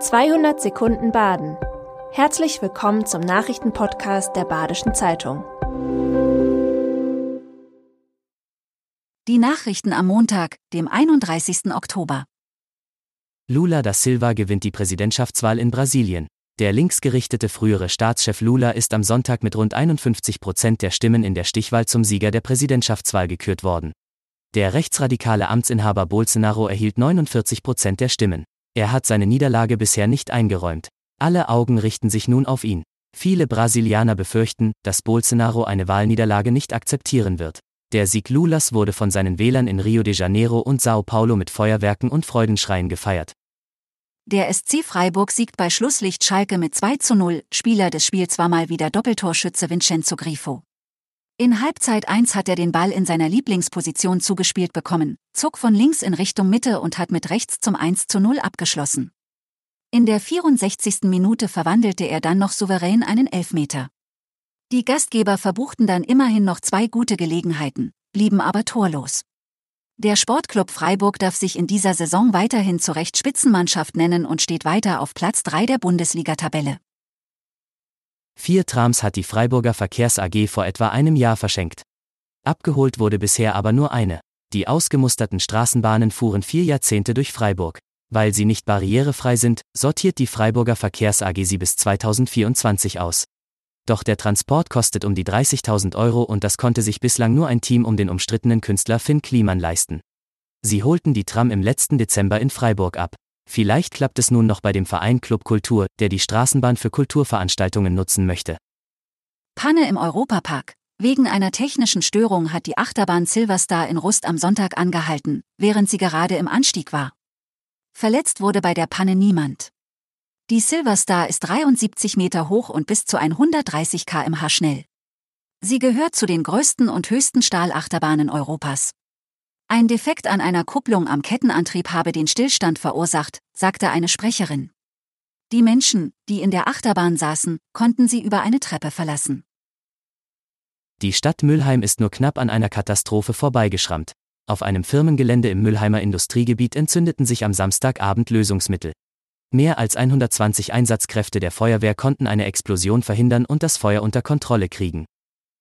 200 Sekunden Baden. Herzlich willkommen zum Nachrichtenpodcast der Badischen Zeitung. Die Nachrichten am Montag, dem 31. Oktober. Lula da Silva gewinnt die Präsidentschaftswahl in Brasilien. Der linksgerichtete frühere Staatschef Lula ist am Sonntag mit rund 51 Prozent der Stimmen in der Stichwahl zum Sieger der Präsidentschaftswahl gekürt worden. Der rechtsradikale Amtsinhaber Bolsonaro erhielt 49 Prozent der Stimmen. Er hat seine Niederlage bisher nicht eingeräumt. Alle Augen richten sich nun auf ihn. Viele Brasilianer befürchten, dass Bolsonaro eine Wahlniederlage nicht akzeptieren wird. Der Sieg Lulas wurde von seinen Wählern in Rio de Janeiro und Sao Paulo mit Feuerwerken und Freudenschreien gefeiert. Der SC Freiburg siegt bei Schlusslicht Schalke mit 2 zu 0, Spieler des Spiels war mal wieder Doppeltorschütze Vincenzo Grifo. In Halbzeit 1 hat er den Ball in seiner Lieblingsposition zugespielt bekommen, zog von links in Richtung Mitte und hat mit rechts zum 1 zu 0 abgeschlossen. In der 64. Minute verwandelte er dann noch souverän einen Elfmeter. Die Gastgeber verbuchten dann immerhin noch zwei gute Gelegenheiten, blieben aber torlos. Der Sportclub Freiburg darf sich in dieser Saison weiterhin zu Recht Spitzenmannschaft nennen und steht weiter auf Platz 3 der Bundesliga-Tabelle. Vier Trams hat die Freiburger Verkehrs AG vor etwa einem Jahr verschenkt. Abgeholt wurde bisher aber nur eine. Die ausgemusterten Straßenbahnen fuhren vier Jahrzehnte durch Freiburg. Weil sie nicht barrierefrei sind, sortiert die Freiburger Verkehrs AG sie bis 2024 aus. Doch der Transport kostet um die 30.000 Euro und das konnte sich bislang nur ein Team um den umstrittenen Künstler Finn Kliman leisten. Sie holten die Tram im letzten Dezember in Freiburg ab. Vielleicht klappt es nun noch bei dem Verein Club Kultur, der die Straßenbahn für Kulturveranstaltungen nutzen möchte. Panne im Europapark. Wegen einer technischen Störung hat die Achterbahn Silverstar in Rust am Sonntag angehalten, während sie gerade im Anstieg war. Verletzt wurde bei der Panne niemand. Die Silverstar ist 73 Meter hoch und bis zu 130 km/h schnell. Sie gehört zu den größten und höchsten Stahlachterbahnen Europas. Ein Defekt an einer Kupplung am Kettenantrieb habe den Stillstand verursacht, sagte eine Sprecherin. Die Menschen, die in der Achterbahn saßen, konnten sie über eine Treppe verlassen. Die Stadt Mülheim ist nur knapp an einer Katastrophe vorbeigeschrammt. Auf einem Firmengelände im Mülheimer Industriegebiet entzündeten sich am Samstagabend Lösungsmittel. Mehr als 120 Einsatzkräfte der Feuerwehr konnten eine Explosion verhindern und das Feuer unter Kontrolle kriegen.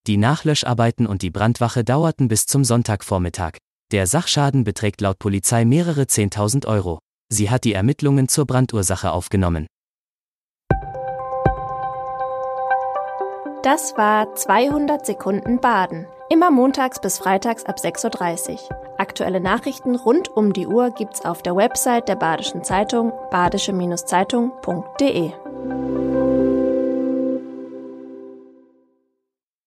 Die Nachlöscharbeiten und die Brandwache dauerten bis zum Sonntagvormittag. Der Sachschaden beträgt laut Polizei mehrere 10.000 Euro. Sie hat die Ermittlungen zur Brandursache aufgenommen. Das war 200 Sekunden Baden. Immer montags bis freitags ab 6.30 Uhr. Aktuelle Nachrichten rund um die Uhr gibt's auf der Website der Badischen Zeitung badische-zeitung.de.